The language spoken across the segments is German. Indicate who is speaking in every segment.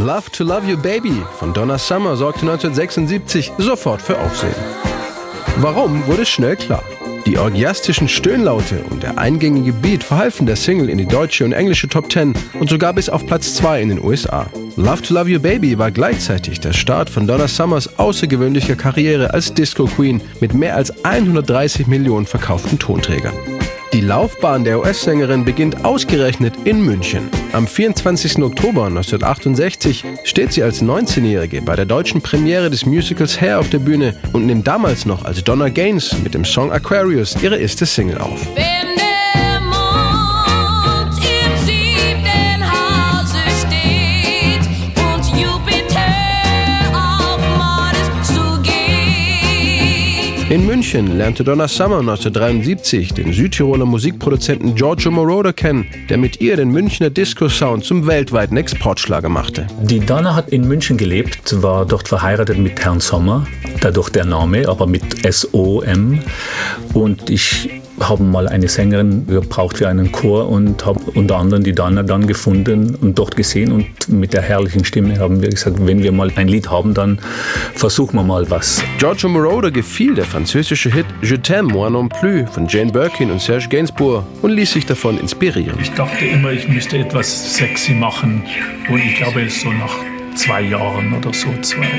Speaker 1: Love to Love You Baby von Donna Summer sorgte 1976 sofort für Aufsehen. Warum, wurde schnell klar. Die orgiastischen Stöhnlaute und der eingängige Beat verhalfen der Single in die deutsche und englische Top 10 und sogar bis auf Platz 2 in den USA. Love to Love You Baby war gleichzeitig der Start von Donna Summers außergewöhnlicher Karriere als Disco Queen mit mehr als 130 Millionen verkauften Tonträgern. Die Laufbahn der US-Sängerin beginnt ausgerechnet in München. Am 24. Oktober 1968 steht sie als 19-Jährige bei der deutschen Premiere des Musicals Hair auf der Bühne und nimmt damals noch als Donna Gaines mit dem Song Aquarius ihre erste Single auf. In München lernte Donna Summer 1973 den Südtiroler Musikproduzenten Giorgio Moroder kennen, der mit ihr den Münchner Disco-Sound zum weltweiten Exportschlager machte.
Speaker 2: Die Donna hat in München gelebt, war dort verheiratet mit Herrn Sommer, dadurch der Name, aber mit S-O-M. Und ich haben mal eine Sängerin gebraucht für einen Chor und haben unter anderem die Dana dann gefunden und dort gesehen und mit der herrlichen Stimme haben wir gesagt, wenn wir mal ein Lied haben, dann versuchen wir mal was.
Speaker 1: Giorgio Moroder gefiel der französische Hit Je t'aime moi non plus von Jane Birkin und Serge Gainsbourg und ließ sich davon inspirieren.
Speaker 3: Ich dachte immer, ich müsste etwas sexy machen und ich glaube, so nach zwei Jahren oder so zwei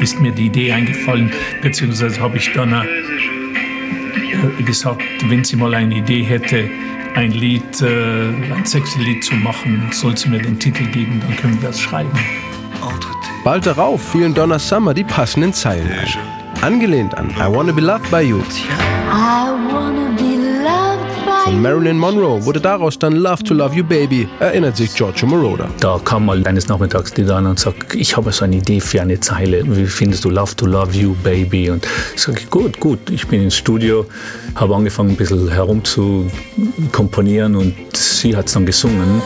Speaker 3: ist mir die Idee eingefallen, beziehungsweise habe ich dann gesagt, wenn sie mal eine Idee hätte, ein Lied, äh, ein sexy Lied zu machen, soll sie mir den Titel geben, dann können wir das schreiben.
Speaker 1: Bald darauf fielen Donna Summer die passenden Zeilen ein. Angelehnt an I Wanna Be Loved by You. Von Marilyn Monroe wurde daraus dann Love to Love You Baby, erinnert sich Giorgio Moroder.
Speaker 2: Da kam mal eines Nachmittags die dann und sagt, ich habe so eine Idee für eine Zeile. Wie findest du Love to Love You Baby? Und ich sage, gut, gut. Ich bin ins Studio, habe angefangen ein bisschen herum zu komponieren und sie hat es dann gesungen.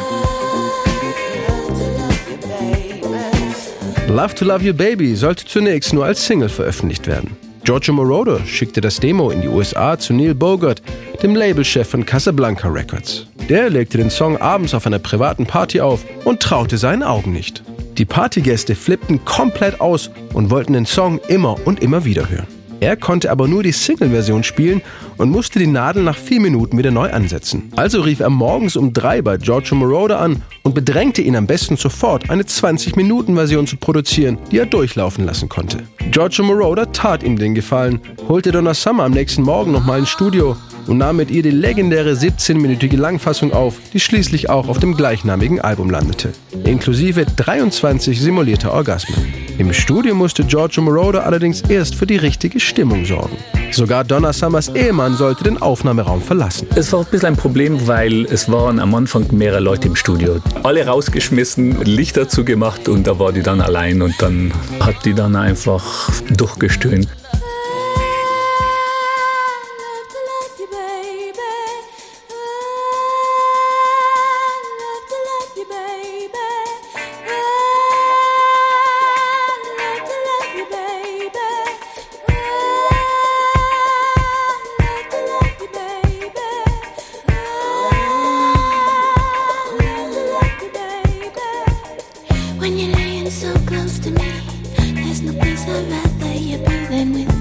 Speaker 1: Love to Love You Baby sollte zunächst nur als Single veröffentlicht werden. Giorgio Moroder schickte das Demo in die USA zu Neil Bogart, dem Labelchef von Casablanca Records. Der legte den Song abends auf einer privaten Party auf und traute seinen Augen nicht. Die Partygäste flippten komplett aus und wollten den Song immer und immer wieder hören. Er konnte aber nur die Single-Version spielen und musste die Nadel nach vier Minuten wieder neu ansetzen. Also rief er morgens um drei bei Giorgio Moroder an und bedrängte ihn am besten sofort, eine 20-Minuten-Version zu produzieren, die er durchlaufen lassen konnte. Giorgio Moroder tat ihm den Gefallen, holte Donna Summer am nächsten Morgen nochmal ins Studio und nahm mit ihr die legendäre 17-minütige Langfassung auf, die schließlich auch auf dem gleichnamigen Album landete, inklusive 23 simulierter Orgasmen. Im Studio musste Giorgio Moroder allerdings erst für die richtige Stimmung sorgen. Sogar Donna Summers Ehemann sollte den Aufnahmeraum verlassen.
Speaker 2: Es war ein bisschen ein Problem, weil es waren am Anfang mehrere Leute im Studio. Alle rausgeschmissen, Lichter zugemacht und da war die dann allein und dann hat die dann einfach durchgestöhnt. I'd rather you be than with